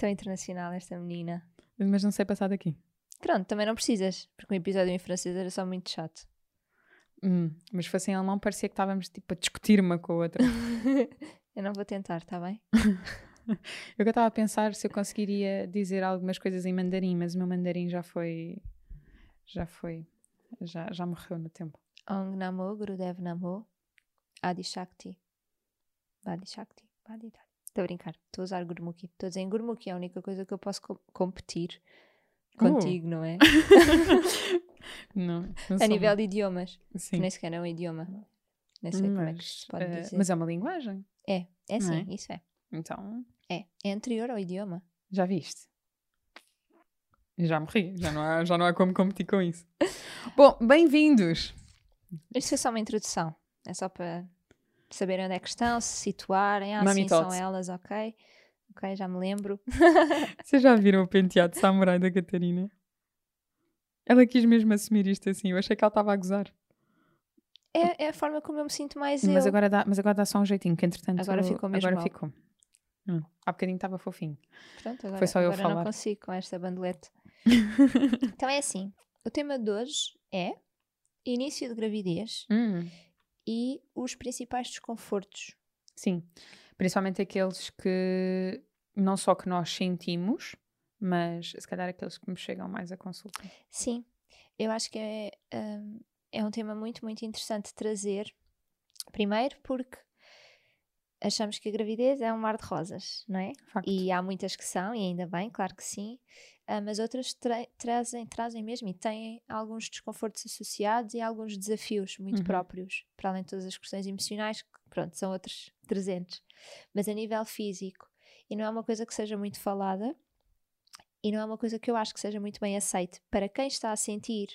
Tão internacional esta menina. Mas não sei passar daqui. Pronto, também não precisas, porque o episódio em francês era só muito chato. Hum, mas se fosse em alemão parecia que estávamos tipo a discutir uma com a outra. Eu não vou tentar, está bem? eu estava a pensar se eu conseguiria dizer algumas coisas em mandarim, mas o meu mandarim já foi. Já foi. Já, já morreu no tempo. Ong Namo, Gurudev Namo, Adi Shakti. Badi Shakti. Dadi. Estou a brincar, estou a usar Gurmukhi. Estou a dizer em Gurmukhi é a única coisa que eu posso co competir contigo, uh. não é? não, não a nível de idiomas. Sim. Nem sequer é um idioma. Nem sei mas, como é que se pode uh, dizer. Mas é uma linguagem. É, é sim, é? isso é. Então. É, é anterior ao idioma. Já viste? Já morri, já não há, já não há como competir com isso. Bom, bem-vindos! Isto foi só uma introdução. É só para saberem onde é que estão, se situarem. Ah, Mami sim, Talks. são elas, ok. Ok, já me lembro. Vocês já viram o penteado samurai da Catarina? Ela quis mesmo assumir isto assim. Eu achei que ela estava a gozar. É, é a forma como eu me sinto mais Mas eu. agora, dá, mas agora dá só um jeitinho, que entretanto. Agora ficou mesmo Agora mal. ficou. Hum, há bocadinho estava fofinho. Pronto, agora, Foi só eu agora falar. não consigo com esta bandelete. então é assim. O tema de hoje é início de gravidez Hum, e os principais desconfortos. sim. Principalmente aqueles que não só que nós sentimos, mas se calhar aqueles que me chegam mais a consulta. Sim, eu acho que é, hum, é um tema muito, muito interessante trazer. Primeiro porque achamos que a gravidez é um mar de rosas, não é? Facto. E há muitas que são, e ainda bem, claro que sim, ah, mas outras tra- trazem, trazem mesmo e têm alguns desconfortos associados e alguns desafios muito Uhum. próprios, para além de todas as questões emocionais, que pronto, são outros 300. Mas a nível físico, e não é uma coisa que seja muito falada, e não é uma coisa que eu acho que seja muito bem aceite para quem está a sentir,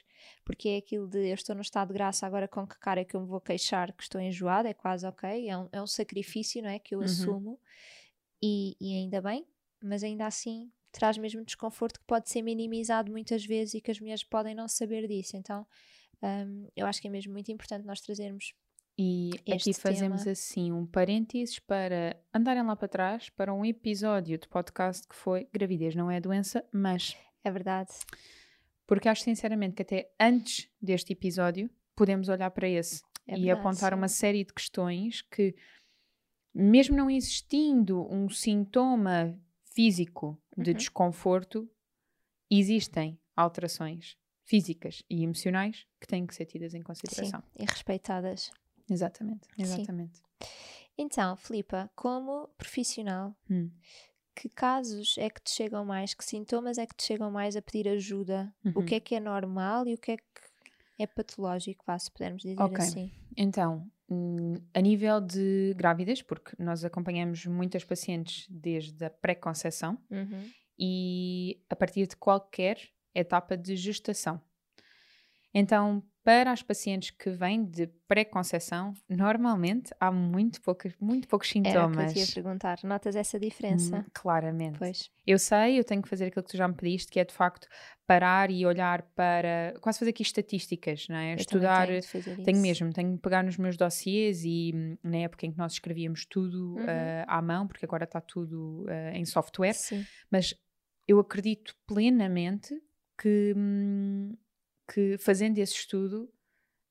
porque é aquilo de eu estou num estado de graça, agora com que cara é que eu me vou queixar que estou enjoada, é quase ok, é um, é um sacrifício, não é? Que eu Uhum. assumo, e, e ainda bem, mas ainda assim traz mesmo desconforto que pode ser minimizado muitas vezes e que as mulheres podem não saber disso. Então, hum, eu acho que é mesmo muito importante nós trazermos. E Este aqui fazemos tema. assim um parênteses para andarem lá para trás para um episódio de podcast que foi Gravidez não é doença, mas É verdade. porque acho sinceramente que até antes deste episódio podemos olhar para esse É e verdade, apontar sim. uma série de questões que, mesmo não existindo um sintoma físico de Uhum. desconforto, existem alterações físicas e emocionais que têm que ser tidas em Sim, consideração. e respeitadas. Exatamente, exatamente. Então, Filipa, como profissional, Hum. que casos é que te chegam mais, que sintomas é que te chegam mais a pedir ajuda? O Uhum. que é que é normal e o que é que é patológico, vá, se pudermos dizer Ok. assim. Então, hum, a nível de grávidas, porque nós acompanhamos muitas pacientes desde a pré-conceição Uhum. e a partir de qualquer etapa de gestação. Então, para as pacientes que vêm de pré-conceição, normalmente há muito, poucas, muito poucos Era o que sintomas. eu te ia perguntar. Notas essa diferença? Hum, claramente. Pois. Eu sei, eu tenho que fazer aquilo que tu já me pediste, que é de facto parar e olhar para. quase fazer aqui estatísticas, não é? Eu Estudar. tenho fazer Tenho mesmo, tenho que pegar nos meus dossiês e hum, na época em que nós escrevíamos tudo Uhum. eh, à mão, porque agora está tudo eh, em software, Sim. mas eu acredito plenamente que, hum, que fazendo esse estudo,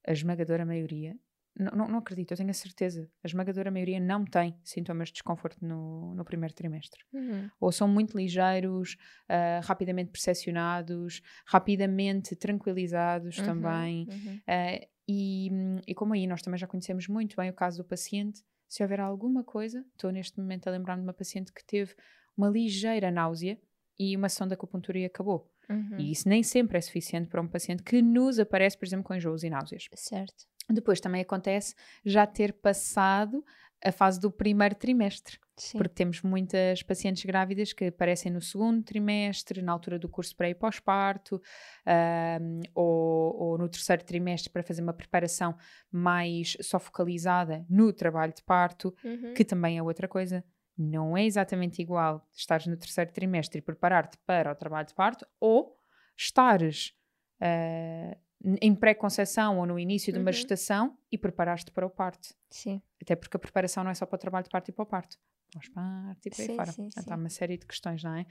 a esmagadora maioria, não, não, não acredito, eu tenho a certeza, a esmagadora maioria não tem sintomas de desconforto no, no primeiro trimestre Uhum. ou são muito ligeiros, ah, rapidamente percepcionados, rapidamente tranquilizados Uhum, também. uhum. Ah, e, e como aí nós também já conhecemos muito bem o caso do paciente, se houver alguma coisa, estou neste momento a lembrar-me de uma paciente que teve uma ligeira náusea e uma sessão de acupuntura e acabou. Uhum. E isso nem sempre é suficiente para um paciente que nos aparece, por exemplo, com enjoos e náuseas. Certo. Depois também acontece já ter passado a fase do primeiro trimestre, Sim. porque temos muitas pacientes grávidas que aparecem no segundo trimestre, na altura do curso pré e pós-parto, ahm, ou, ou no terceiro trimestre para fazer uma preparação mais só focalizada no trabalho de parto, Uhum. que também é outra coisa. Não é exatamente igual estares no terceiro trimestre e preparar-te para o trabalho de parto ou estares ah, em pré-conceição ou no início de uma Uhum. gestação e preparares-te para o parto. Sim. Até porque a preparação não é só para o trabalho de parto e para o parto. Pós-parto e por aí Sim, fora. sim, Portanto, sim. há uma série de questões, não é?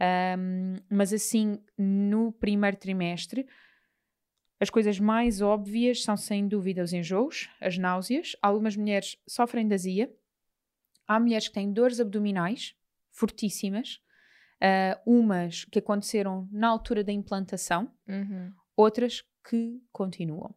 Ahm, mas assim, no primeiro trimestre, as coisas mais óbvias são sem dúvida os enjoos, as náuseas. Algumas mulheres sofrem de azia. Há mulheres que têm dores abdominais fortíssimas. ah, umas que aconteceram na altura da implantação, Uhum. outras que continuam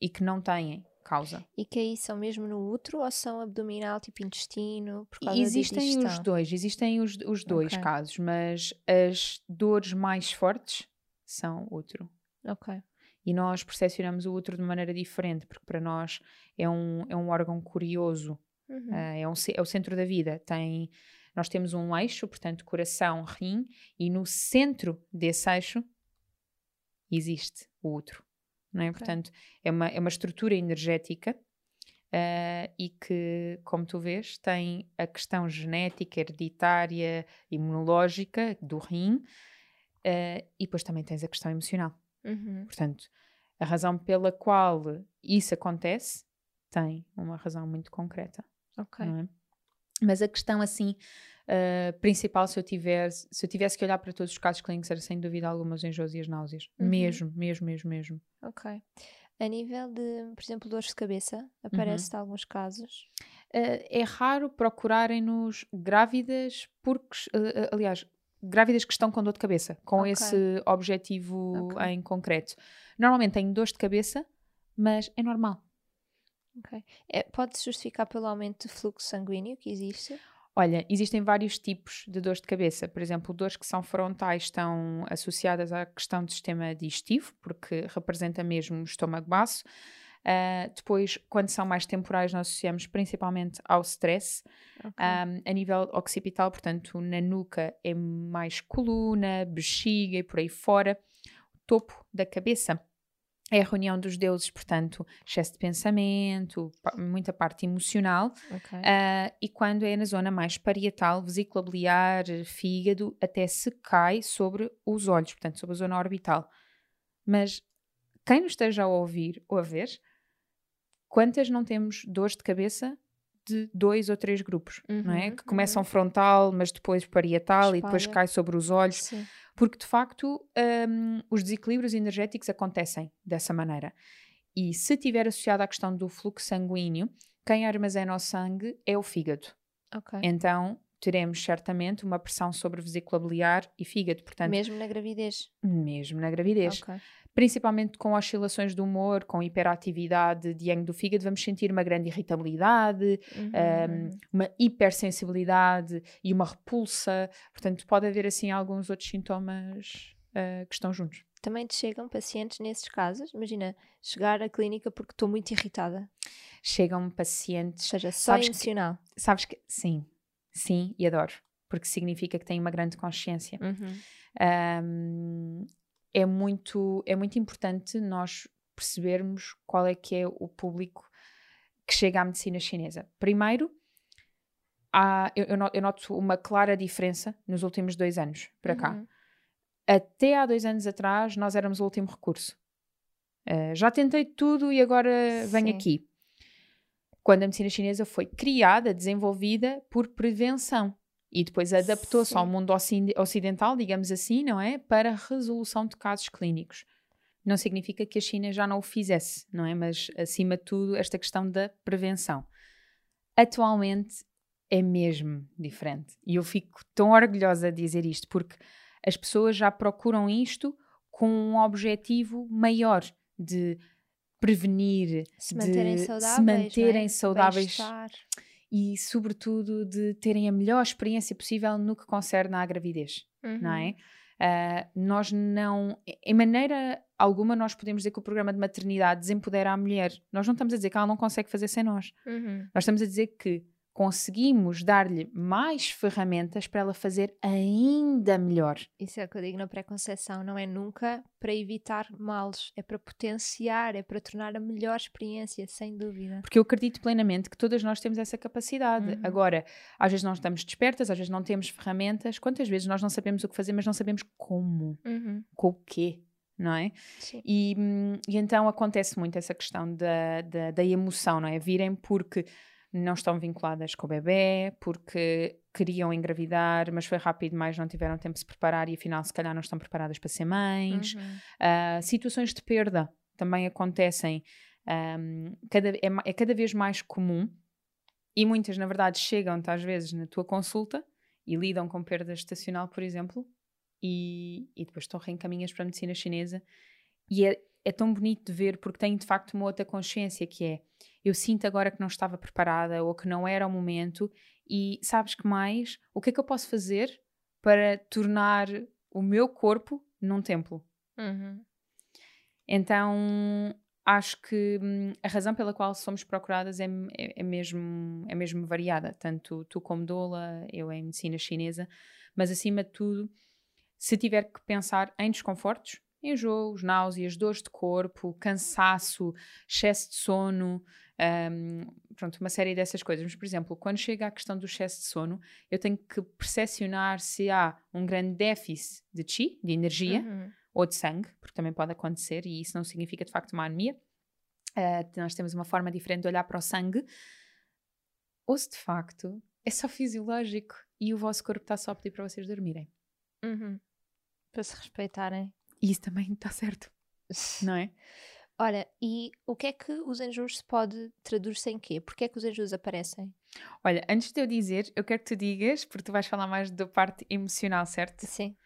e que não têm causa. E que aí são mesmo no útero ou são abdominal, tipo intestino? Por causa Existem os dois, existem os, os dois Ok. casos, mas as dores mais fortes são útero. Ok. E nós percepcionamos o útero de maneira diferente, porque para nós é um, é um órgão curioso, Uhum. ah, é, um, é o centro da vida. Tem, nós temos um eixo, portanto, coração, rim, e no centro desse eixo existe o útero. Não é? Portanto, é uma, é uma estrutura energética ah, e que, como tu vês, tem a questão genética, hereditária, imunológica do rim, ah, e depois também tens a questão emocional. Uhum. Portanto, a razão pela qual isso acontece tem uma razão muito concreta. Ok. é? Mas a questão assim uh, principal, se eu, tivesse, se eu tivesse que olhar para todos os casos clínicos, era sem dúvida alguma os enjoos e as náuseas. Uhum. Mesmo, mesmo, mesmo, mesmo. Ok. A nível de, por exemplo, dores de cabeça, Uhum. aparece em alguns casos. Uh, é raro procurarem-nos grávidas, porque, uh, aliás, grávidas que estão com dor de cabeça, com Ok. esse objetivo Ok. em concreto. Normalmente têm dores de cabeça, mas é normal. É, Pode-se justificar pelo aumento de fluxo sanguíneo que existe? Olha, existem vários tipos de dores de cabeça. Por exemplo, dores que são frontais estão associadas à questão do sistema digestivo, porque representa mesmo o estômago baço. Ah, depois, quando são mais temporais, nós associamos principalmente ao stress. Ok. Um, a nível occipital, portanto, na nuca é mais coluna, bexiga e por aí fora. O topo da cabeça é a reunião dos deuses, portanto, excesso de pensamento, muita parte emocional. ok. Ah, e quando é na zona mais parietal, vesícula biliar, fígado, até se cai sobre os olhos, portanto, sobre a zona orbital. Mas quem nos esteja a ouvir ou a ver, quantas não temos dores de cabeça de dois ou três grupos, não é? Uhum, Que começam uhum. frontal, mas depois parietal e depois Espalha. cai sobre os olhos Sim. porque de facto hum, os desequilíbrios energéticos acontecem dessa maneira. E se estiver associado à questão do fluxo sanguíneo, quem armazena o sangue é o fígado. Ok. Então teremos certamente uma pressão sobre vesícula biliar e fígado, portanto, Mesmo na gravidez. mesmo na gravidez. Ok. Principalmente com oscilações do humor, com hiperatividade de yang do fígado, vamos sentir uma grande irritabilidade, Uhum, um, uma hipersensibilidade e uma repulsa. Portanto, pode haver assim alguns outros sintomas uh, que estão juntos. Também te chegam pacientes nesses casos? Imagina, chegar à clínica porque estou muito irritada. Chegam Ou pacientes, seja, só Sabes que- emocional. sabes que sim, sim, e adoro, porque significa que têm uma grande consciência. Uhum. Um, é muito é muito importante nós percebermos qual é que é o público que chega à medicina chinesa. Primeiro, há, eu, eu no- eu noto uma clara diferença nos últimos dois anos para cá. Uhum. Até há dois anos atrás, nós éramos o último recurso. Uh, já tentei tudo e agora venho Sim. aqui. Quando a medicina chinesa foi criada, desenvolvida por prevenção e depois adaptou-se ao mundo ocidental, digamos assim, não é? Para resolução de casos clínicos. Não significa que a China já não o fizesse, não é? Mas, acima de tudo, esta questão da prevenção. Atualmente é mesmo diferente. E eu fico tão orgulhosa de dizer isto, porque as pessoas já procuram isto com um objetivo maior de prevenir, Se manterem de saudáveis. se manterem é? saudáveis. E, sobretudo, de terem a melhor experiência possível no que concerne à gravidez, não Uhum. é? Uh, nós não, em maneira alguma, nós podemos dizer que o programa de maternidade desempodera a mulher. Nós não estamos a dizer que ela não consegue fazer sem nós. Uhum. Nós estamos a dizer que conseguimos dar-lhe mais ferramentas para ela fazer ainda melhor. Isso é o que eu digo na pré-conceição, não é nunca para evitar males, é para potenciar, é para tornar a melhor experiência, sem dúvida. Porque eu acredito plenamente que todas nós temos essa capacidade. Uhum. Agora, às vezes não estamos despertas, às vezes não temos ferramentas. Quantas vezes nós não sabemos o que fazer, mas não sabemos como, Uhum. com o quê, não é? Sim. E, hum, e então acontece muito essa questão da, da, da emoção, não é? Virem porque não estão vinculadas com o bebê, porque queriam engravidar, mas foi rápido demais, não tiveram tempo de se preparar e afinal se calhar não estão preparadas para ser mães. Uhum. Uh, situações de perda também acontecem, um, cada, é, é cada vez mais comum e muitas, na verdade, chegam-te às vezes na tua consulta e lidam com perda estacional, por exemplo, e, e depois estão reencaminhas para a medicina chinesa. E é, é tão bonito de ver porque têm de facto uma outra consciência que é eu sinto agora que não estava preparada ou que não era o momento e sabes que mais? O que é que eu posso fazer para tornar o meu corpo num templo? Uhum. Então acho que hum, a razão pela qual somos procuradas é, é, é mesmo, é mesmo variada, tanto tu como Dola, eu em medicina chinesa, mas acima de tudo, se tiver que pensar em desconfortos, enjoos, náuseas, dores de corpo, cansaço, excesso de sono, hum, pronto, uma série dessas coisas. Mas, por exemplo, quando chega à questão do excesso de sono, eu tenho que percepcionar se há um grande déficit de chi, de energia, Uhum. ou de sangue, porque também pode acontecer e isso não significa de facto uma anemia. Ah, nós temos uma forma diferente de olhar para o sangue. Ou se de facto é só fisiológico e o vosso corpo está só a pedir para vocês dormirem. Uhum. Para se respeitarem. E isso também está certo, não é? Olha, e o que é que os enjoos se pode traduzir em quê? Porquê é que os enjoos aparecem? Olha, antes de eu dizer, eu quero que tu digas, porque tu vais falar mais da parte emocional, certo? Sim.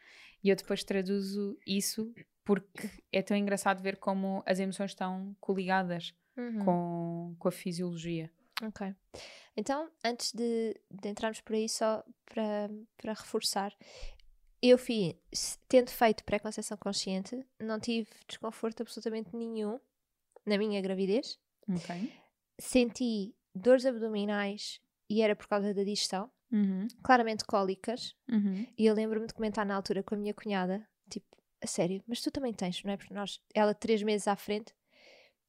E eu depois traduzo isso porque é tão engraçado ver como as emoções estão coligadas Uhum. com, com a fisiologia. Ok. Então, antes de, de entrarmos por aí, só para, para reforçar, eu fiz, tendo feito pré-conceição consciente, não tive desconforto absolutamente nenhum na minha gravidez. Senti dores abdominais e era por causa da digestão, Uhum. claramente cólicas. Uhum. E eu lembro-me de comentar na altura com a minha cunhada, tipo, a sério, mas tu também tens, não é? Porque nós, ela três meses à frente,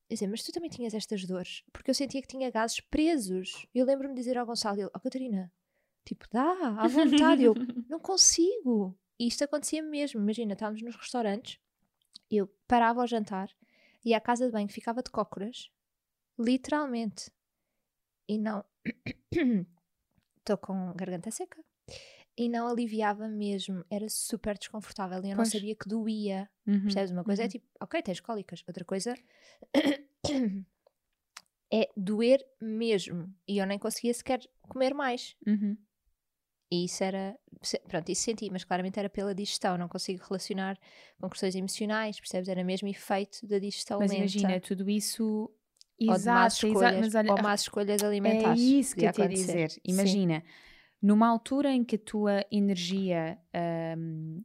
dizer, mas tu também tinhas estas dores? Porque eu sentia que tinha gases presos. Eu lembro-me de dizer ao Gonçalo, ele, oh Catarina, tipo, dá, à vontade. eu, não consigo. E isto acontecia mesmo. Imagina, estávamos nos restaurantes, eu parava ao jantar, ia à casa de banho, ficava de cócoras, literalmente. E não. Estou com garganta seca. E não aliviava mesmo. Era super desconfortável. E eu não Pois. sabia que doía. Uhum. Percebes? Uma coisa é Uhum. tipo, ok, tens cólicas. Outra coisa é doer mesmo. E eu nem conseguia sequer comer mais. Uhum. E isso era. Pronto, isso senti, mas claramente era pela digestão. Não consigo relacionar com questões emocionais, percebes? Era mesmo efeito da digestão Mas lenta. imagina, tudo isso. ou de más Exato, escolhas, exato, mas olha, ou más escolhas é alimentares. isso que eu te dizer. Sim. Imagina, numa altura em que a tua energia. hum,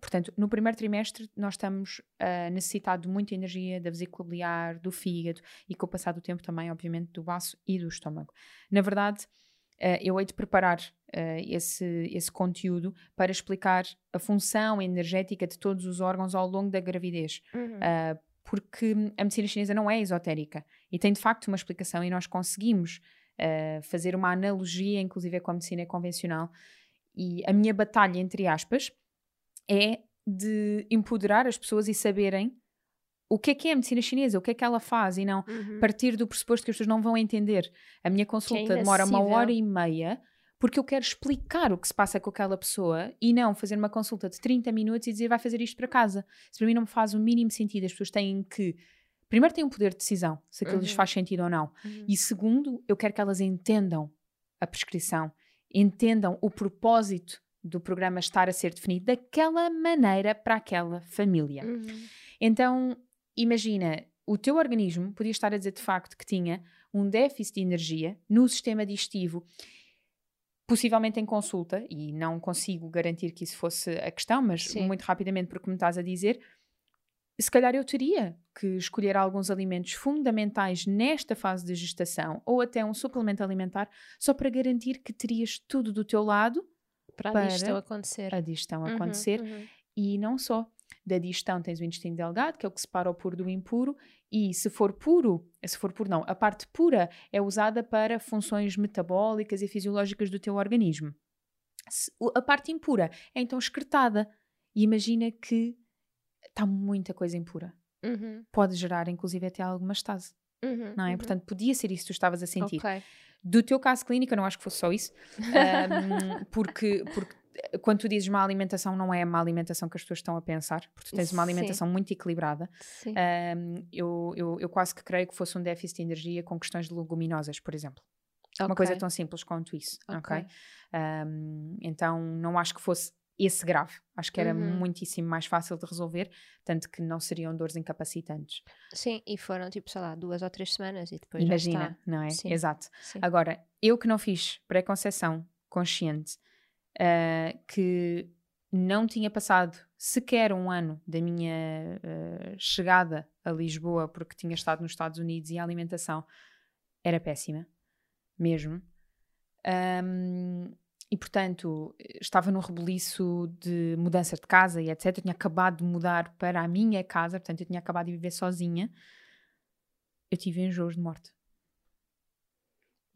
portanto, no primeiro trimestre nós estamos a necessitar de muita energia da vesícula biliar, do fígado e com o passar do tempo também, obviamente, do baço e do estômago. Na verdade, eu hei de preparar eh, esse, esse conteúdo para explicar a função energética de todos os órgãos ao longo da gravidez. Uhum. Uh, porque a medicina chinesa não é esotérica e tem de facto uma explicação e nós conseguimos fazer uma analogia, inclusive com a medicina convencional. E a minha batalha, entre aspas, é de empoderar as pessoas e saberem o que é que é a medicina chinesa, o que é que ela faz e não Uhum. partir do pressuposto que as pessoas não vão entender. A minha consulta demora uma hora e meia porque eu quero explicar o que se passa com aquela pessoa e não fazer uma consulta de 30 minutos e dizer vai fazer isto para casa. Isso para mim não me faz o mínimo sentido. As pessoas têm que. Primeiro, têm um poder de decisão, se aquilo lhes Uhum. faz sentido ou não. Uhum. E segundo, eu quero que elas entendam a prescrição, entendam o propósito do programa estar a ser definido daquela maneira para aquela família. Uhum. Então, imagina, o teu organismo podia estar a dizer de facto que tinha um déficit de energia no sistema digestivo. possivelmente em consulta, e não consigo garantir que isso fosse a questão, mas Sim. muito rapidamente, porque me estás a dizer, se calhar eu teria que escolher alguns alimentos fundamentais nesta fase de gestação ou até um suplemento alimentar só para garantir que terias tudo do teu lado Para, Para a digestão acontecer. a digestão Uhum, acontecer uhum. e não só. Da digestão tens o intestino delgado, que é o que separa o puro do impuro, e se for puro, se for puro não, a parte pura é usada para funções metabólicas e fisiológicas do teu organismo. Se- a parte impura é então excretada. E imagina que está muita coisa impura. Uhum, Pode gerar, inclusive, até alguma estase, uhum, não é? uhum. Portanto, podia ser isso que tu estavas a sentir. Ok. Do teu caso clínico, eu não acho que fosse só isso, ahm, porque, porque quando tu dizes má alimentação, não é a má alimentação que as pessoas estão a pensar, porque tu tens uma Sim. alimentação muito equilibrada. Sim. Ahm, eu, eu, eu quase que creio que fosse um déficit de energia com questões de leguminosas, por exemplo. Uma Ok. coisa tão simples quanto isso, ok? Ahm, então, não acho que fosse esse grave. Acho que era Uhum. muitíssimo mais fácil de resolver, tanto que não seriam dores incapacitantes. Sim, e foram tipo, sei lá, duas ou três semanas e depois Imagina, já está. não é? Sim. Exato. Sim. Agora, eu que não fiz pré-conceição consciente, ah, que não tinha passado sequer um ano da minha ah, chegada a Lisboa, porque tinha estado nos Estados Unidos e a alimentação era péssima, mesmo. Ahm, e portanto, estava num rebuliço de mudança de casa e etc. Eu tinha acabado de mudar para a minha casa, portanto, eu tinha acabado de viver sozinha. Eu tive enjoos de morte.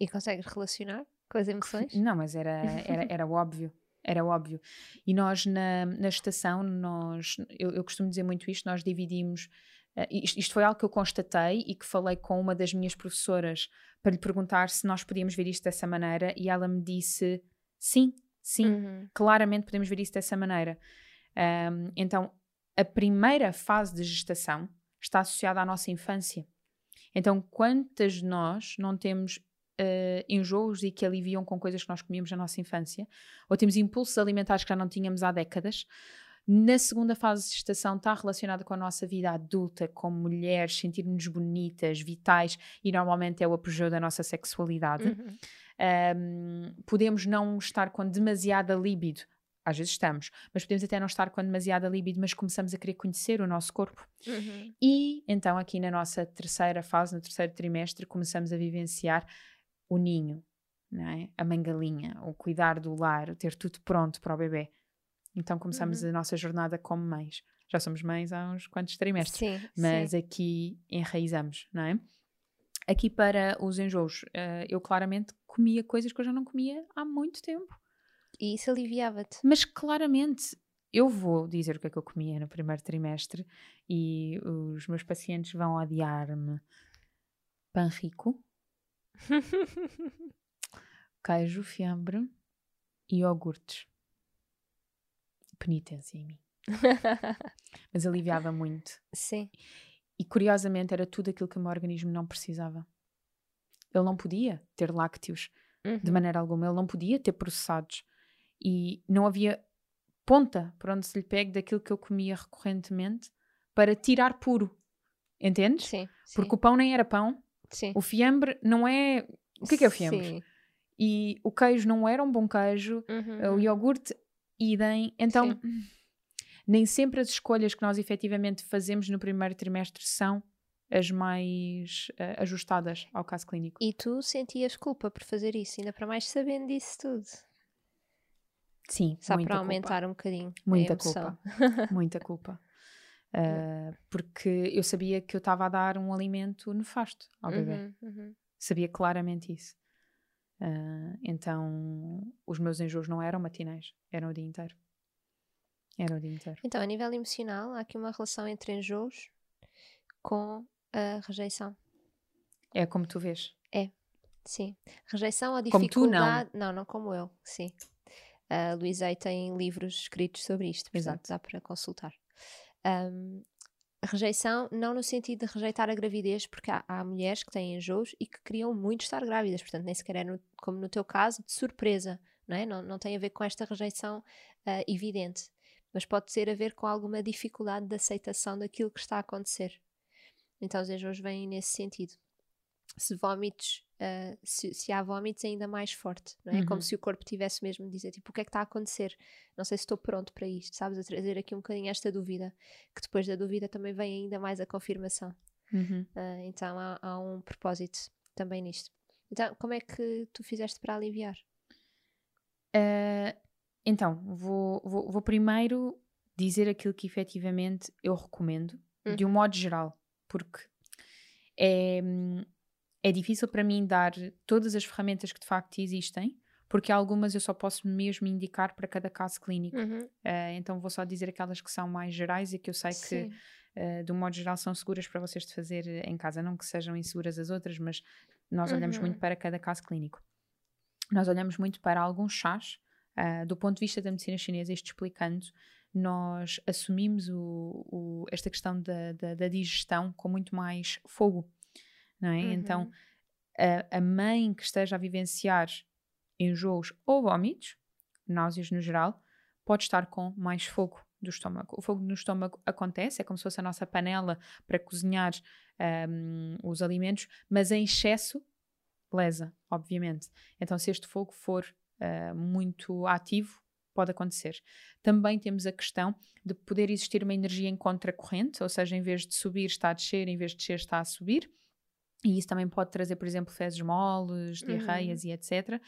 E consegues relacionar com as emoções? Não, mas era, era, era óbvio. Era óbvio. E nós, na, na estação, nós, eu, eu costumo dizer muito isto, nós dividimos. eh, isto, isto foi algo que eu constatei e que falei com uma das minhas professoras para lhe perguntar se nós podíamos ver isto dessa maneira, e ela me disse sim, sim, Uhum. claramente podemos ver isso dessa maneira. Ahm, então, a primeira fase de gestação está associada à nossa infância. Então, quantas de nós não temos eh, enjoos e que aliviam com coisas que nós comíamos na nossa infância, ou temos impulsos alimentares que já não tínhamos há décadas? Na segunda fase de gestação está relacionada com a nossa vida adulta, como mulheres, sentir-nos bonitas, vitais, e normalmente é o apogeu da nossa sexualidade. Uhum. Um, podemos não estar com demasiada libido, às vezes estamos, mas podemos até não estar com demasiada libido, mas começamos a querer conhecer o nosso corpo. Uhum. E então, aqui na nossa terceira fase, no terceiro trimestre, começamos a vivenciar o ninho, é? a mangalinha, o cuidar do lar, o ter tudo pronto para o bebê. Então, começamos Uhum. a nossa jornada como mães. Já somos mães há uns quantos trimestres Sim, mas sim. aqui enraizamos, não é? Aqui para os enjoos, eh, eu claramente comia coisas que eu já não comia há muito tempo. E isso aliviava-te. Mas claramente, eu vou dizer o que é que eu comia no primeiro trimestre e os meus pacientes vão odiar-me. Pão rico, queijo, fiambre e iogurtes. Penitência em mim. Mas aliviava muito. sim. E curiosamente era tudo aquilo que o meu organismo não precisava. Ele não podia ter lácteos de Uhum. maneira alguma, ele não podia ter processados. E não havia ponta por onde se lhe pegue daquilo que eu comia recorrentemente para tirar puro. Entendes? Sim, sim. Porque o pão nem era pão, sim. o fiambre não é. O que é que é o fiambre? Sim. E o queijo não era um bom queijo, Uhum, o uhum. iogurte, idem. Então, nem sempre as escolhas que nós efetivamente fazemos no primeiro trimestre são as mais eh, ajustadas ao caso clínico. E tu sentias culpa por fazer isso, ainda para mais sabendo disso tudo. Sim, Só para culpa. aumentar um bocadinho Muita culpa. Muita culpa. Eh, porque eu sabia que eu estava a dar um alimento nefasto ao bebê. Uhum, uhum. Sabia claramente isso. Eh, então, os meus enjoos não eram matinais, eram o dia inteiro. Era o dia inteiro. Então, a nível emocional, há aqui uma relação entre enjoos com a rejeição. É como tu vês. Sim. Rejeição ou Como tu, não. dificuldade. não. não, como eu, sim. A Luísa tem livros escritos sobre isto, portanto Exato. dá para consultar. Ahm, rejeição, não no sentido de rejeitar a gravidez, porque há, há mulheres que têm enjoos e que queriam muito estar grávidas, portanto, nem sequer é no- como no teu caso, de surpresa, não é? Não, não tem a ver com esta rejeição ah, evidente, mas pode ter a ver com alguma dificuldade de aceitação daquilo que está a acontecer. Então, os enjoos vêm nesse sentido. Se vómitos, uh, se, se, há vómitos ainda mais forte, não é? Uhum. Como se o corpo tivesse mesmo de dizer, tipo, o que é que está a acontecer? Não sei se estou pronto para isto, sabes? A trazer aqui um bocadinho esta dúvida, que depois da dúvida também vem ainda mais a confirmação. Uhum. Uh, então há, há, um propósito também nisto. Então, como é que tu fizeste para aliviar? Uh, então, vou, vou, vou, primeiro dizer aquilo que efetivamente eu recomendo, uhum. de um uhum. modo geral, porque é, é difícil para mim dar todas as ferramentas que de facto existem, porque algumas eu só posso mesmo indicar para cada caso clínico. Uhum. Uh, então vou só dizer aquelas que são mais gerais e que eu sei Sim. que, uh, de um modo geral, são seguras para vocês de fazer em casa. Não que sejam inseguras as outras, mas nós uhum. olhamos muito para cada caso clínico. Nós olhamos muito para alguns chás, uh, do ponto de vista da medicina chinesa, isto explicando, nós assumimos o, o, esta questão da, da, da, digestão com muito mais fogo, não é? Uhum. Então, a, a, mãe que esteja a vivenciar enjoos ou vômitos, náuseas no geral, pode estar com mais fogo do estômago. O fogo no estômago acontece, é como se fosse a nossa panela para cozinhar um, os alimentos, mas em excesso lesa, obviamente. Então, se este fogo for uh, muito ativo, pode acontecer. Também temos a questão de poder existir uma energia em contracorrente, ou seja, em vez de subir está a descer, em vez de descer está a subir. E isso também pode trazer, por exemplo, fezes moles, diarreias uhum. e etc. Uh,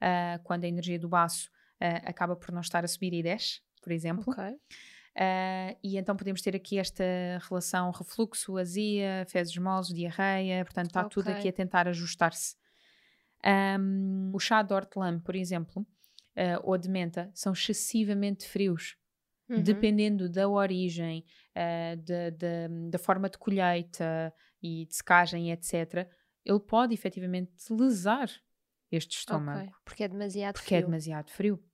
ah, quando a energia do baço uh, acaba por não estar a subir e desce, por exemplo. Okay. Uh, e então podemos ter aqui esta relação refluxo, azia, fezes moles, diarreia, portanto está okay. tudo aqui a tentar ajustar-se. Um, o chá de hortelã, por exemplo, ou de menta são excessivamente frios. Uhum. Dependendo da origem, uh, de, da forma de colheita e de secagem, etc., ele pode efetivamente lesar este estômago. Okay. Porque é demasiado porque frio. Porque é demasiado frio.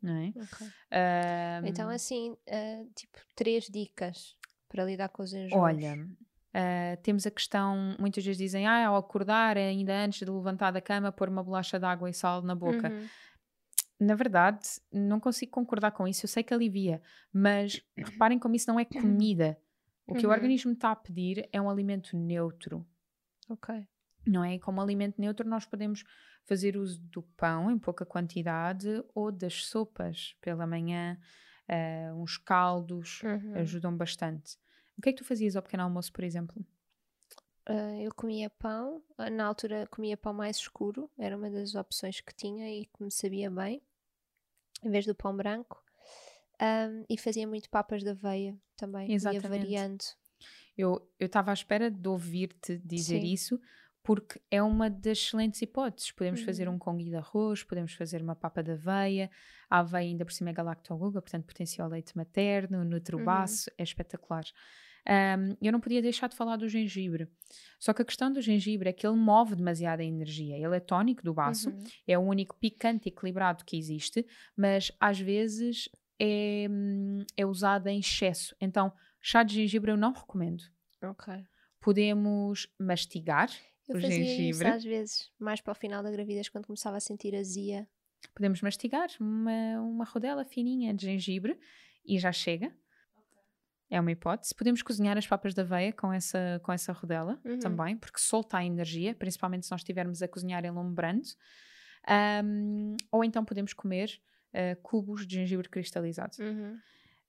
Não é? Okay. Um, então, assim, uh, tipo, três dicas para lidar com os enjoos. Olha, Uh, temos a questão, muitas vezes dizem, ah, ao acordar, ainda antes de levantar da cama, pôr uma bolacha de água e sal na boca. Uhum na verdade, não consigo concordar com isso. Eu sei que alivia, mas reparem como isso não é comida. O que uhum. o organismo está a pedir é um alimento neutro. Ok. Não é? Como alimento neutro, nós podemos fazer uso do pão em pouca quantidade ou das sopas pela manhã. Uh, uns caldos uhum. ajudam bastante. O que é que tu fazias ao pequeno almoço, por exemplo? Uh, eu comia pão, na altura comia pão mais escuro, era uma das opções que tinha e que me sabia bem, em vez do pão branco. Um, e fazia muito papas de aveia também, Exatamente. ia variando. Eu estava à espera de ouvir-te dizer Sim. isso, porque é uma das excelentes hipóteses. Podemos uhum. fazer um congui de arroz, podemos fazer uma papa de aveia, a aveia ainda por cima é galactogluga, portanto potencia o leite materno, nutrobaço, uhum. é espetacular. Um, eu não podia deixar de falar do gengibre. Só que a questão do gengibre é que ele move demasiada energia. Ele é tónico do baço, uhum. é o único picante equilibrado que existe, mas às vezes é, é usado em excesso. Então, chá de gengibre eu não recomendo. Ok. Podemos mastigar eu o fazia gengibre. Isso às vezes, mais para o final da gravidez, quando começava a sentir azia. Podemos mastigar uma, uma rodela fininha de gengibre e já chega. É uma hipótese. Podemos cozinhar as papas de aveia com essa, com essa rodela uhum. também, porque solta a energia, principalmente se nós estivermos a cozinhar em lume brando. Um, ou então podemos comer uh, cubos de gengibre cristalizado. Uhum.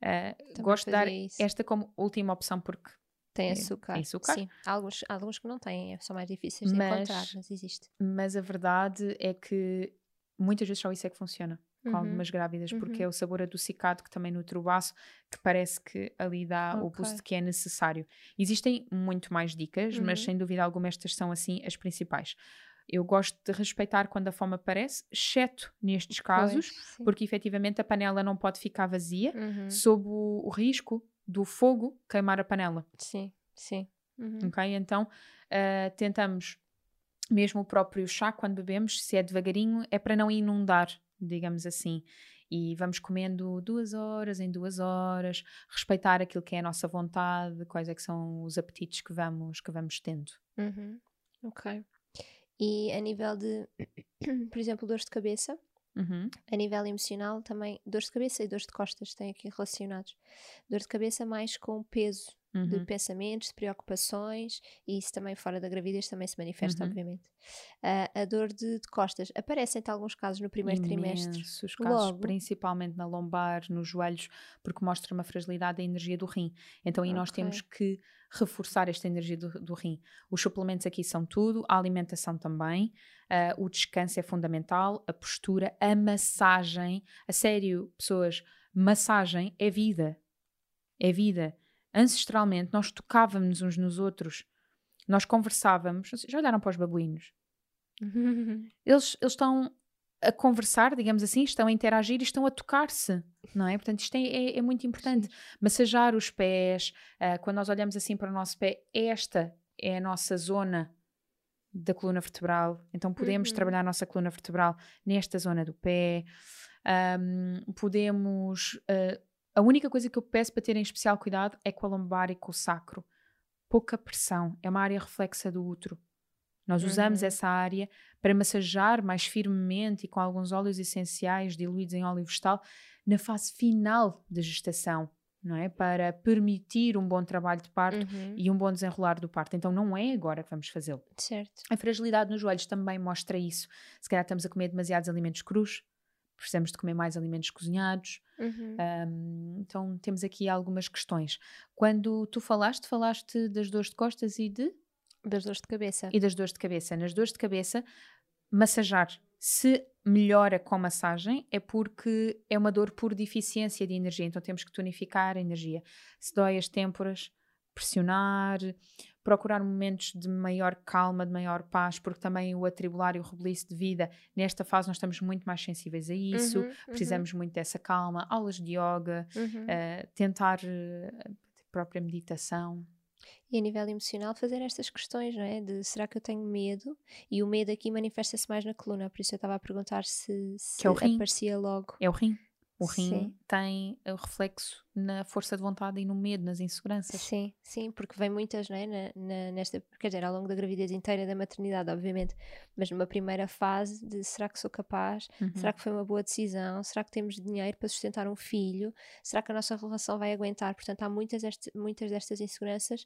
Uh, gosto de dar isso. esta como última opção porque tem açúcar. Tem açúcar. Sim, há alguns, há alguns que não têm, são mais difíceis de mas, encontrar, mas existe. Mas a verdade é que muitas vezes só isso é que funciona com uhum. algumas grávidas, porque uhum. é o sabor adocicado que também nutre o baço, que parece que ali dá okay. o boost que é necessário. Existem muito mais dicas, uhum. mas sem dúvida alguma estas são assim as principais. Eu gosto de respeitar quando a fome aparece, exceto nestes casos, pois, porque efetivamente a panela não pode ficar vazia, uhum. sob o, o, risco do fogo queimar a panela. Sim, sim. Uhum. Ok? Então uh, tentamos, mesmo o próprio chá, quando bebemos, se é devagarinho, é para não inundar digamos assim. E vamos comendo duas horas em duas horas, respeitar aquilo que é a nossa vontade, quais é que são os apetites que vamos, que vamos tendo. Uhum. Ok. E a nível de, por exemplo, dores de cabeça, uhum. a nível emocional também, dores de cabeça e dores de costas têm aqui relacionados. Dor de cabeça mais com peso, de Uhum. pensamentos, de preocupações, e isso também fora da gravidez também se manifesta, Uhum. obviamente. Ah, a dor de, de costas aparece em alguns casos no primeiro trimestre. Imensos casos, Logo. principalmente na lombar, nos joelhos, porque mostra uma fragilidade da energia do rim. Então aí nós Ok. temos que reforçar esta energia do, do rim. Os suplementos aqui são tudo, a alimentação também, ah, o descanso é fundamental, a postura, a massagem. A sério, pessoas, massagem é vida. É vida. Ancestralmente nós tocávamos uns nos outros, nós conversávamos. Vocês Já olharam para os babuínos? eles, eles estão a conversar, digamos assim, estão a interagir e estão a tocar-se, não é? Portanto, isto é, é- é muito importante. Massajar os pés, ah, quando nós olhamos assim para o nosso pé, esta é a nossa zona da coluna vertebral, então podemos Uhum. trabalhar a nossa coluna vertebral nesta zona do pé. Ahm, podemos. ah, a única coisa que eu peço para terem especial cuidado é com a lombar e com o sacro. Pouca pressão, é uma área reflexa do útero. Nós usamos Uhum. essa área para massajar mais firmemente e com alguns óleos essenciais diluídos em óleo vegetal na fase final da gestação, não é? Para permitir um bom trabalho de parto Uhum, e um bom desenrolar do parto. Então não é agora que vamos fazê-lo. Certo. A fragilidade nos joelhos também mostra isso. Se calhar estamos a comer demasiados alimentos crus, precisamos de comer mais alimentos cozinhados. Uhum. Ahm, então temos aqui algumas questões. Quando tu falaste, falaste das dores de costas e de Das dores de cabeça. e das dores de cabeça. Nas dores de cabeça, massajar. Se melhora com massagem, é porque é uma dor por deficiência de energia, então temos que tonificar a energia. Se dói as têmporas, pressionar, procurar momentos de maior calma, de maior paz, porque também o atribular e o rebuliço de vida, nesta fase nós estamos muito mais sensíveis a isso, Uhum, uhum, precisamos muito dessa calma, aulas de yoga, uhum. eh, tentar eh, a própria meditação. E a nível emocional, fazer estas questões, não é? De será que eu tenho medo? E o medo aqui manifesta-se mais na coluna, por isso eu estava a perguntar se, se Que é o rim. aparecia logo. É o rim. O rim Sim. tem o reflexo na força de vontade e no medo, nas inseguranças. Sim, sim, porque vem muitas, não é? Na, na- nesta, quer dizer, ao longo da gravidez inteira da maternidade, obviamente, mas numa primeira fase de será que sou capaz? Uhum. Será que foi uma boa decisão? Será que temos dinheiro para sustentar um filho? Será que a nossa relação vai aguentar? Portanto, há muitas, deste- muitas destas inseguranças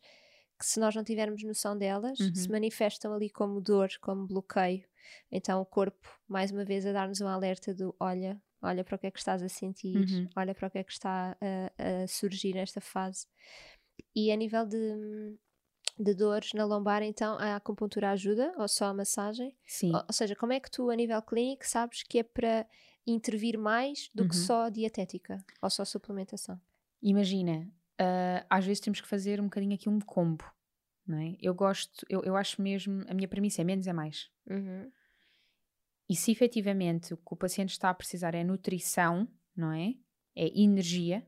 que, se nós não tivermos noção delas, Uhum. se manifestam ali como dor, como bloqueio. Então, o corpo, mais uma vez, a dar-nos um alerta do: olha, olha para o que é que estás a sentir, Uhum. olha para o que é que está a, a surgir nesta fase. E a nível de. De dores na lombar, então a acupuntura ajuda ou só a massagem? Sim. Ou, ou seja, como é que tu, a nível clínico, sabes que é para intervir mais do que Uhum. só dietética ou só suplementação? Imagina, ah, às vezes temos que fazer um bocadinho aqui um combo, não é? Eu gosto, eu, eu acho mesmo, a minha premissa é menos é mais. Uhum. E se efetivamente o que o paciente está a precisar é nutrição, não é? É energia,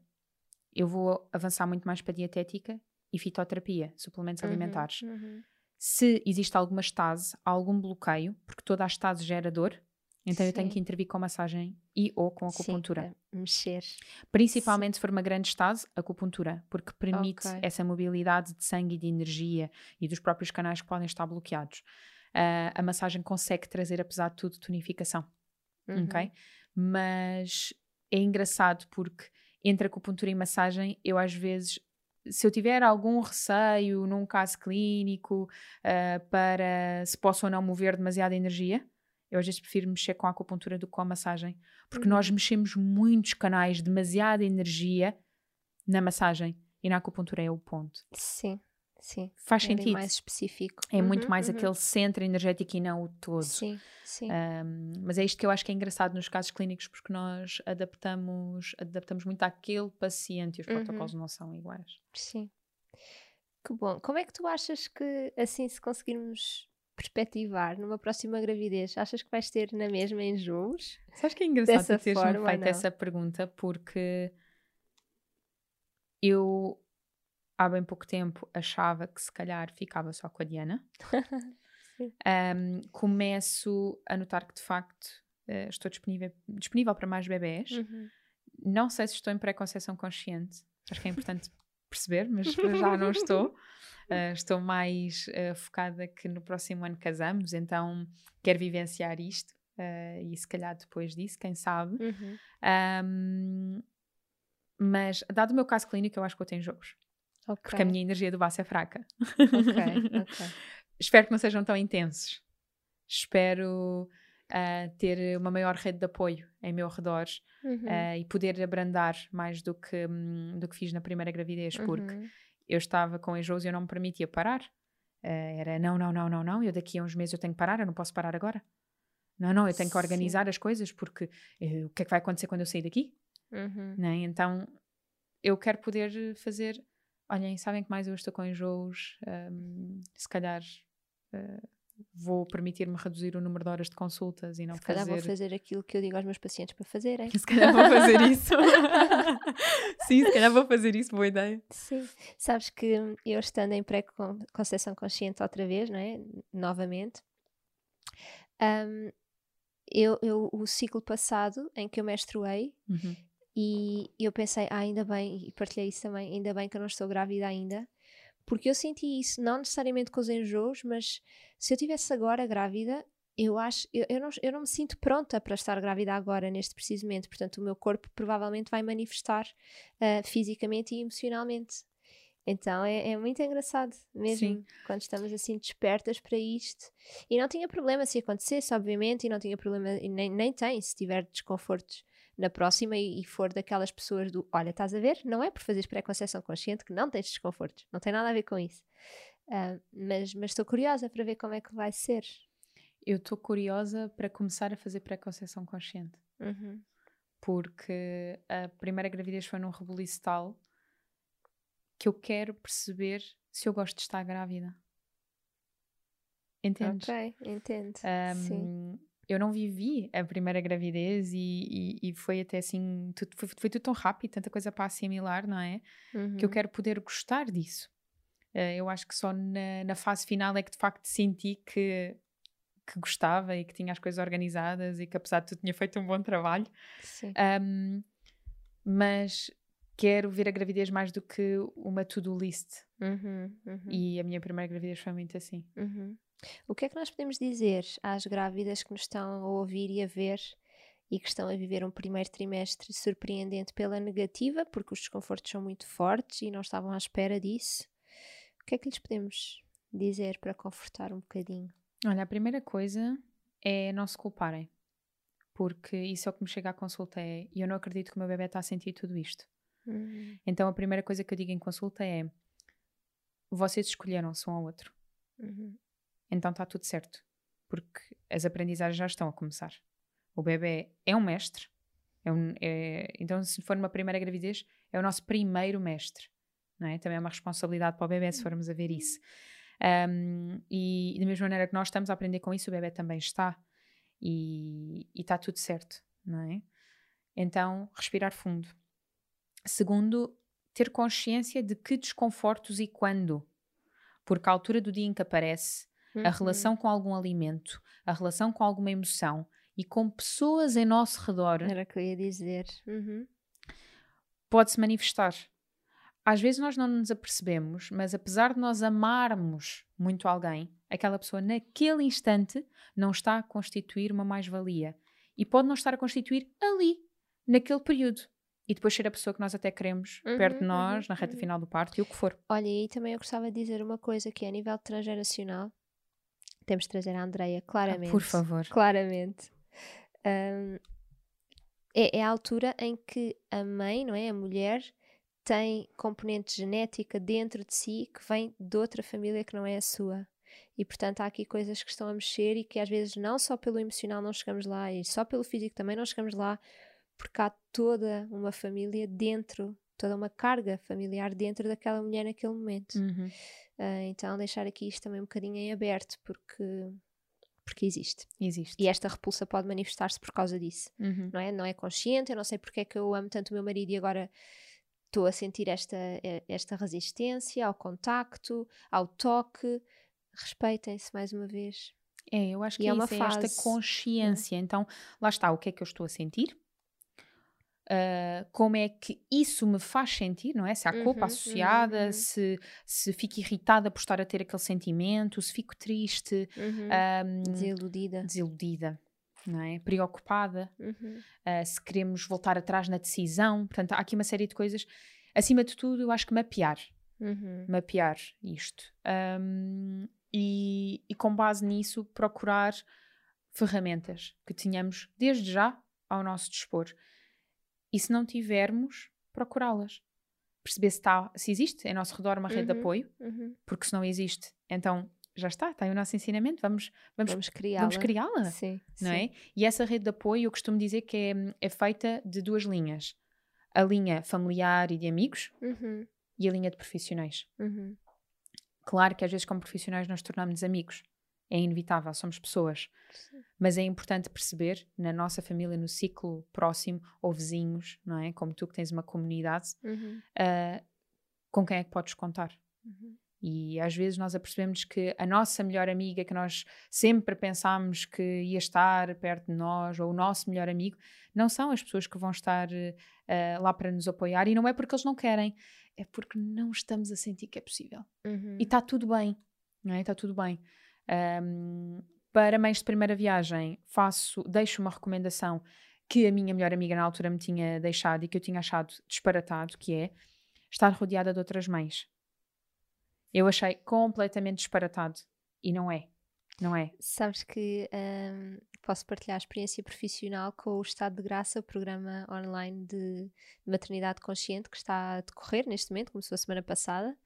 eu vou avançar muito mais para dietética e fitoterapia, suplementos alimentares. Uhum. Se existe alguma estase, algum bloqueio, porque toda a estase gera dor, então eu tenho Sim. que intervir com massagem e ou com acupuntura. Sim, para mexer. Principalmente se for uma grande estase, acupuntura, porque permite Ok. essa mobilidade de sangue e de energia e dos próprios canais que podem estar bloqueados. Ah, a massagem consegue trazer, apesar de tudo, tonificação, Uhum. ok? Mas é engraçado porque entre acupuntura e massagem, eu às vezes, se eu tiver algum receio num caso clínico ah, para se possa ou não mover demasiada energia, eu às vezes prefiro mexer com a acupuntura do que com a massagem, porque nós Uhum. mexemos muitos canais, demasiada energia na massagem e na acupuntura é o ponto. Sim, sim. Faz É sentido. mais específico. É muito Uhum, mais uhum. aquele centro energético e não o todo. Sim, sim. Um, mas é isto que eu acho que é engraçado nos casos clínicos, porque nós adaptamos, adaptamos muito àquele paciente e os Uhum. protocolos não são iguais. Sim. Que bom. Como é que tu achas que, assim, se conseguirmos perspectivar numa próxima gravidez, achas que vais ter na mesma enjoos? Sabes que é engraçado Dessa tu teres forma, feito essa pergunta, porque eu há bem pouco tempo achava que se calhar ficava só com a Diana. Um, começo a notar que de facto eh, estou disponível, disponível para mais bebés. Uhum. Não sei se estou em pré-conceição consciente. Acho que é importante perceber, mas para já não estou. Uh, estou mais uh, focada que no próximo ano casamos, então quero vivenciar isto. uh, e se calhar depois disso, quem sabe. Uhum. Um, mas, dado o meu caso clínico, eu acho que eu tenho jogos. Ok. porque a minha energia do baço é fraca. Ok, ok. Espero que não sejam tão intensos. Espero ah, ter uma maior rede de apoio em meu redor Uhum, ah, e poder abrandar mais do que, hum, do que fiz na primeira gravidez, porque uhum. eu estava com enjoos e eu não me permitia parar. Ah, era não, não, não, não, não, eu daqui a uns meses eu tenho que parar, eu não posso parar agora. Não, não, eu tenho que Sim. organizar as coisas porque eh, o que é que vai acontecer quando eu sair daqui? Uhum. né? Então eu quero poder fazer. Olhem, sabem que mais eu estou com enjoos, hum, se calhar eh, vou permitir-me reduzir o número de horas de consultas e não Se calhar fazer. vou fazer aquilo que eu digo aos meus pacientes para fazerem. Se calhar vou fazer isso. Sim, se calhar vou fazer isso, boa ideia. Sim. Sabes que eu estando em pré-conceição consciente outra vez, não é? Novamente, hum, eu, eu, o ciclo passado em que eu menstruei Uhum. E eu pensei, ah, ainda bem, e partilhei isso também, ainda bem que eu não estou grávida ainda, porque eu senti isso, não necessariamente com os enjoos, mas se eu tivesse agora grávida, eu acho, eu, eu, não, eu não me sinto pronta para estar grávida agora, neste preciso momento, portanto o meu corpo provavelmente vai manifestar ah, fisicamente e emocionalmente. Então é, é muito engraçado, mesmo Sim. quando estamos assim despertas para isto. E não tinha problema se acontecesse, obviamente, e não tinha problema, e nem, nem tem se tiver desconfortos na próxima e, e for daquelas pessoas do olha, estás a ver? Não é por fazeres pré-conceição consciente que não tens desconfortos, não tem nada a ver com isso. Ah, mas mas estou curiosa para ver como é que vai ser. Eu estou curiosa para começar a fazer pré-conceição consciente. Uhum. porque a primeira gravidez foi num rebuliço tal que eu quero perceber se eu gosto de estar grávida. Entendes? Ok, entendo. Sim. Eu não vivi a primeira gravidez e, e- e foi até assim, tudo- foi, foi tudo tão rápido, tanta coisa para assimilar, não é? Que eu Uhum. quero poder gostar disso. Eh, eu acho que só na, na fase final é que de facto senti que, que gostava e que tinha as coisas organizadas e que apesar de tudo tinha feito um bom trabalho. Sim. Um, mas quero ver a gravidez mais do que uma to-do list. Uhum, uhum, E a minha primeira gravidez foi muito assim. uhum. O que é que nós podemos dizer às grávidas que nos estão a ouvir e a ver e que estão a viver um primeiro trimestre surpreendente pela negativa, porque os desconfortos são muito fortes e não estavam à espera disso? O que é que lhes podemos dizer para confortar um bocadinho? Olha, a primeira coisa é não se culparem. Porque isso é o que me chega à consulta é, e eu não acredito que o meu bebê está a sentir tudo isto. Uhum, Então a primeira coisa que eu digo em consulta é, vocês escolheram-se um ao outro. uhum, Então está tudo certo. Porque as aprendizagens já estão a começar. O bebê é um mestre. é um- é- então, se for numa primeira gravidez, é o nosso primeiro mestre. Não é? Também é uma responsabilidade para o bebê, se formos a ver isso. Um, e da mesma maneira que nós estamos a aprender com isso, o bebê também está. E e está tudo certo. Não é? Então, respirar fundo. Segundo, ter consciência de que desconfortos e quando. Porque à altura do dia em que aparece, a uhum. relação com algum alimento, a relação com alguma emoção e com pessoas em nosso redor Era o que eu ia dizer. Uhum, pode-se manifestar. Às vezes nós não nos apercebemos, mas apesar de nós amarmos muito alguém, aquela pessoa naquele instante não está a constituir uma mais-valia. E pode não estar a constituir ali, naquele período. E depois ser a pessoa que nós até queremos Uhum, perto de uhum, nós, na reta uhum. final do parto e o que for. Olha, e também eu gostava de dizer uma coisa que é a nível transgeracional. Temos de trazer a Andreia, claramente. Ah, por favor. Claramente. Ahm, é, é a altura em que a mãe, não é? A mulher tem componente genética dentro de si que vem de outra família que não é a sua. E portanto há aqui coisas que estão a mexer e que às vezes não só pelo emocional não chegamos lá e só pelo físico também não chegamos lá, porque há toda uma família dentro, toda uma carga familiar dentro daquela mulher naquele momento. Uhum. Ah, então deixar aqui isto também um bocadinho em aberto, porque, porque existe. Existe. E esta repulsa pode manifestar-se por causa disso, Uhum. não é? Não é consciente, eu não sei porque é que eu amo tanto o meu marido e agora estou a sentir esta, eh, esta resistência ao contacto, ao toque. Respeitem-se mais uma vez. É, eu acho que é é, uma isso, é fase. esta consciência. Então, lá está, o que é que eu estou a sentir? Ah, como é que isso me faz sentir, não é? Se há culpa Uhum, associada, uhum. se, se fico irritada por estar a ter aquele sentimento, se fico triste, Uhum. ahm, Desiludida. desiludida, não é? Preocupada, Uhum. ah, se queremos voltar atrás na decisão. Portanto, há aqui uma série de coisas. Acima de tudo, eu acho que mapear. Uhum. mapear isto. Um, e, e com base nisso, procurar ferramentas que tenhamos desde já ao nosso dispor. E se não tivermos, procurá-las. Perceber se, está, se existe em nosso redor uma rede de Uhum. apoio, Uhum. porque se não existe, então já está, está aí o nosso ensinamento, vamos, vamos, Vamos criá-la. vamos criá-la. Sim, Não sim. é? E essa rede de apoio, eu costumo dizer que é, é feita de duas linhas: a linha familiar e de amigos Uhum. e a linha de profissionais. Uhum. Claro que às vezes, como profissionais, nós tornamos amigos. É inevitável, somos pessoas. Sim. Mas é importante perceber, na nossa família, no ciclo próximo, ou vizinhos, não é? Como tu que tens uma comunidade, Uhum. ah, com quem é que podes contar? Uhum. E às vezes nós apercebemos que a nossa melhor amiga, que nós sempre pensámos que ia estar perto de nós, ou o nosso melhor amigo, não são as pessoas que vão estar eh, lá para nos apoiar. E não é porque eles não querem, é porque não estamos a sentir que é possível. Uhum. E está tudo bem, não é? Está tudo bem. Ahm, para mães de primeira viagem, faço, deixo uma recomendação que a minha melhor amiga na altura me tinha deixado e que eu tinha achado disparatado, que é estar rodeada de outras mães. Eu achei completamente disparatado. E não é. Não é. Sabes que hum, posso partilhar a experiência profissional com o Estado de Graça, o programa online de maternidade consciente que está a decorrer neste momento, começou a semana passada.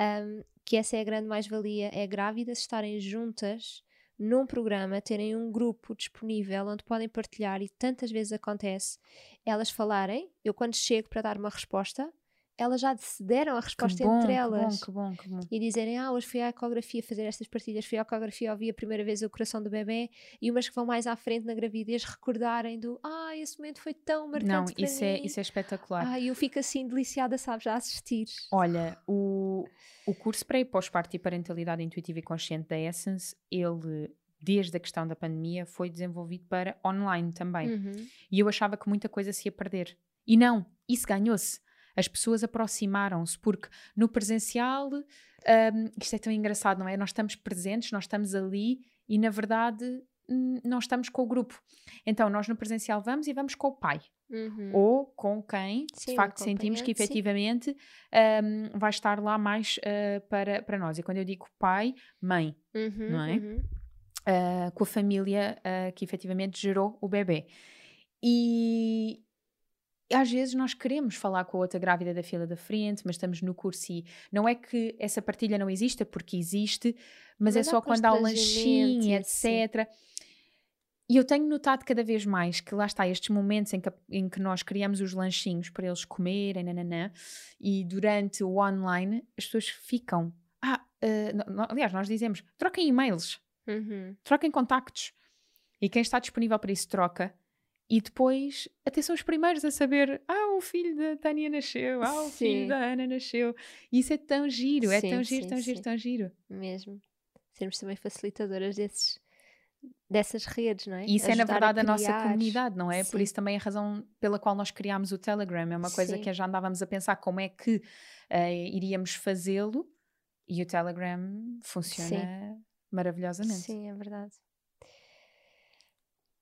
hum, que essa é a grande mais-valia: é grávidas estarem juntas num programa, terem um grupo disponível onde podem partilhar, e tantas vezes acontece, elas falarem. Eu, quando chego para dar uma resposta, elas já se deram a resposta que bom, entre que elas bom, que bom, que bom. e dizerem, ah, hoje fui à ecografia fazer estas partilhas, fui à ecografia, ouvi a primeira vez o coração do bebê, e umas que vão mais à frente na gravidez recordarem do, ah, esse momento foi tão marcante Não, para isso é, mim. isso é espetacular. Ah, eu fico assim deliciada, sabes, a assistir. Olha, o, o curso para pós-parto e parentalidade intuitiva e consciente da Essence, ele, desde a questão da pandemia, foi desenvolvido para online também. Uhum. E eu achava que muita coisa se ia perder. E não, isso ganhou-se. As pessoas aproximaram-se, porque no presencial, hum, isto é tão engraçado, não é? Nós estamos presentes, nós estamos ali e, na verdade, não estamos com o grupo. Então, nós no presencial vamos e vamos com o pai Uhum. ou com quem Sim, de um facto sentimos que efetivamente hum, vai estar lá mais uh, para, para nós. E quando eu digo pai, mãe, Uhum, não é? uhum. uh, com a família uh, que efetivamente gerou o bebê. E às vezes nós queremos falar com a outra grávida da fila da frente, mas estamos no curso e não é que essa partilha não exista, porque existe, mas, é Mas há só quando há o lanchinho, etc. E eu tenho notado cada vez mais que lá está, estes momentos em que, em que nós criamos os lanchinhos para eles comerem, nananã, e durante o online as pessoas ficam. Ah, no- aliás, nós dizemos, troquem e-mails, Uhum. troquem contactos. E quem está disponível para isso troca. E depois, até são os primeiros a saber: ah, o filho da Tânia nasceu, ah, o Sim. filho da Ana nasceu. E isso é tão giro, é Sim, tão giro, sim, tão giro, tão giro. Mesmo. Sermos também facilitadoras desses, dessas redes, não é? Isso é, na Ajudar verdade, a, nossa criar. comunidade, não é? Por isso também a razão pela qual nós criámos o Telegram. É uma coisa que já andávamos a pensar como é que eh, iríamos fazê-lo. E o Telegram funciona maravilhosamente. Sim, é verdade.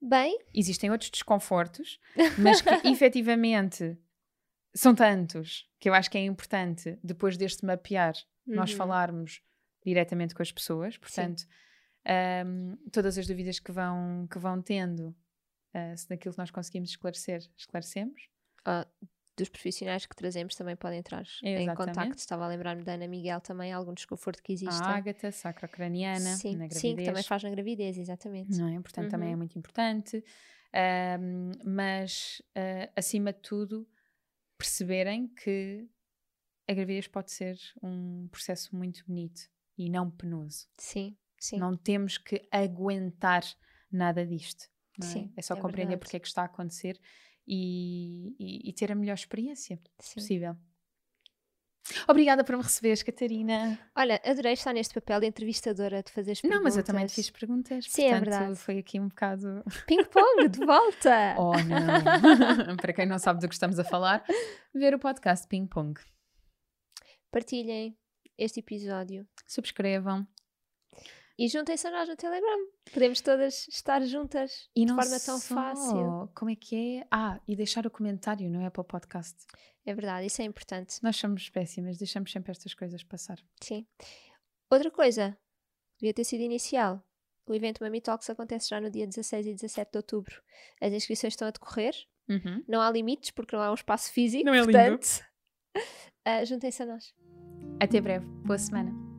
Bem, Existem outros desconfortos, mas que efetivamente são tantos que eu acho que é importante, depois deste mapear, nós Uhum. falarmos diretamente com as pessoas. Portanto, ahm, todas as dúvidas que vão, que vão tendo, ah, se daquilo que nós conseguimos esclarecer, esclarecemos. ah, dos profissionais que trazemos também podem entrar em Exatamente. contacto. Estava a lembrar-me da Ana Miguel também, algum desconforto que existe. A ágata, sacrocraniana, sim, na sim, gravidez. que também faz na gravidez, exatamente. não é? Portanto, também é Uhum. muito importante. Ahm, mas, ah, acima de tudo, perceberem que a gravidez pode ser um processo muito bonito e não penoso. Sim, sim. Não temos que aguentar nada disto. é? Sim, é só é compreender verdade. porque é que está a acontecer e, e- e ter a melhor experiência sim. possível. Obrigada por me receberes, Catarina. Olha, adorei estar neste papel de entrevistadora, de fazer as Não, perguntas. mas eu também te fiz perguntas. Sim, é portanto, verdade. Foi aqui um bocado. Ping-pong, de volta! Oh, não! Para quem não sabe do que estamos a falar, ver o podcast Ping Pong. Partilhem este episódio. Subscrevam. E juntem-se a nós no Telegram. Podemos todas estar juntas E de não forma tão só, fácil. Como é que é? Ah, e deixar o comentário no Apple Podcast. É verdade, isso é importante. Nós somos péssimas, deixamos sempre estas coisas passar. Sim. Outra coisa, devia ter sido inicial. O evento Mami Talks acontece já no dia 16 e 17 de outubro. As inscrições estão a decorrer. Não há limites porque não há um espaço físico. Não é lindo? portanto, ah, juntem-se a nós. Até breve. Boa semana.